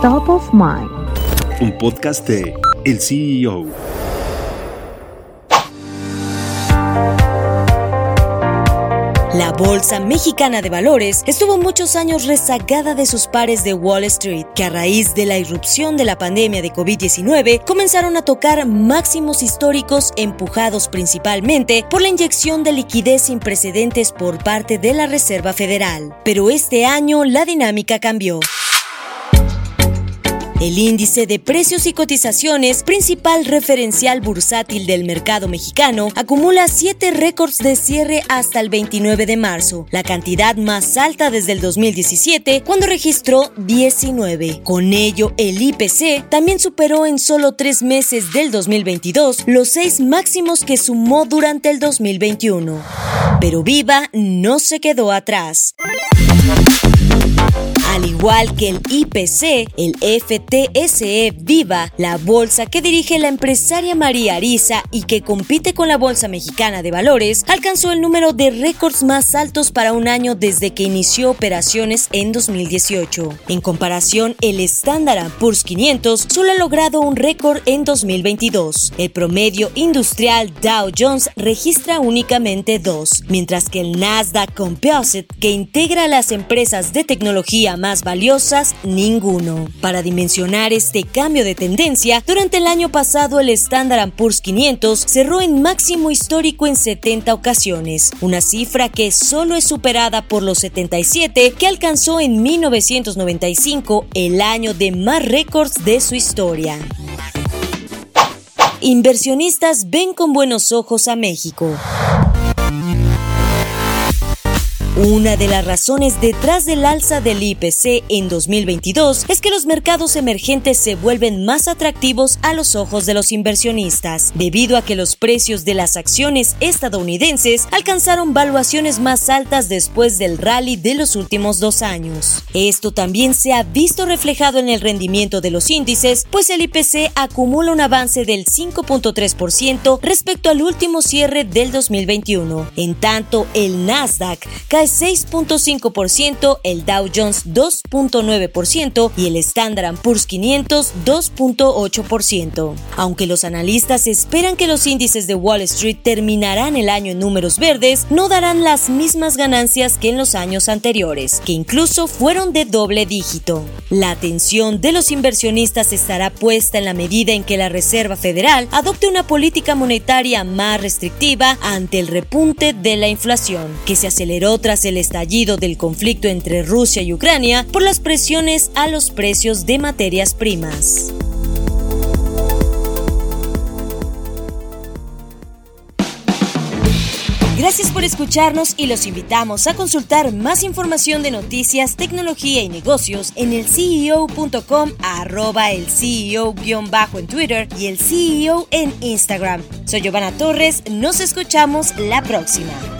Top of Mind. Un podcast de El CEO. La Bolsa Mexicana de Valores estuvo muchos años rezagada de sus pares de Wall Street, que a raíz de la irrupción de la pandemia de COVID-19 comenzaron a tocar máximos históricos empujados principalmente por la inyección de liquidez sin precedentes por parte de la Reserva Federal. Pero este año la dinámica cambió. El índice de precios y cotizaciones, principal referencial bursátil del mercado mexicano, acumula siete récords de cierre hasta el 29 de marzo, la cantidad más alta desde el 2017, cuando registró 19. Con ello, el IPC también superó en solo tres meses del 2022 los seis máximos que sumó durante el 2021. Pero Viva no se quedó atrás. Al igual que el IPC, el FTSE Viva, la bolsa que dirige la empresaria María Arisa y que compite con la Bolsa Mexicana de Valores, alcanzó el número de récords más altos para un año desde que inició operaciones en 2018. En comparación, el Standard Poor's 500 solo ha logrado un récord en 2022. El promedio industrial Dow Jones registra únicamente dos, mientras que el Nasdaq Composite, que integra las empresas de tecnología más valiosas, ninguno. Para dimensionar este cambio de tendencia, durante el año pasado el Standard Poor's 500 cerró en máximo histórico en 70 ocasiones, una cifra que solo es superada por los 77 que alcanzó en 1995, el año de más récords de su historia. Inversionistas ven con buenos ojos a México. Una de las razones detrás del alza del IPC en 2022 es que los mercados emergentes se vuelven más atractivos a los ojos de los inversionistas, debido a que los precios de las acciones estadounidenses alcanzaron valuaciones más altas después del rally de los últimos dos años. Esto también se ha visto reflejado en el rendimiento de los índices, pues el IPC acumula un avance del 5.3% respecto al último cierre del 2021. En tanto, el Nasdaq cae 6.5%, el Dow Jones 2.9% y el Standard Poor's 500 2.8%. Aunque los analistas esperan que los índices de Wall Street terminarán el año en números verdes, no darán las mismas ganancias que en los años anteriores, que incluso fueron de doble dígito. La atención de los inversionistas estará puesta en la medida en que la Reserva Federal adopte una política monetaria más restrictiva ante el repunte de la inflación, que se aceleró el estallido del conflicto entre Rusia y Ucrania por las presiones a los precios de materias primas. Gracias por escucharnos y los invitamos a consultar más información de noticias, tecnología y negocios en el CEO.com, arroba el CEO-bajo en Twitter y el CEO en Instagram. Soy Giovanna Torres, nos escuchamos la próxima.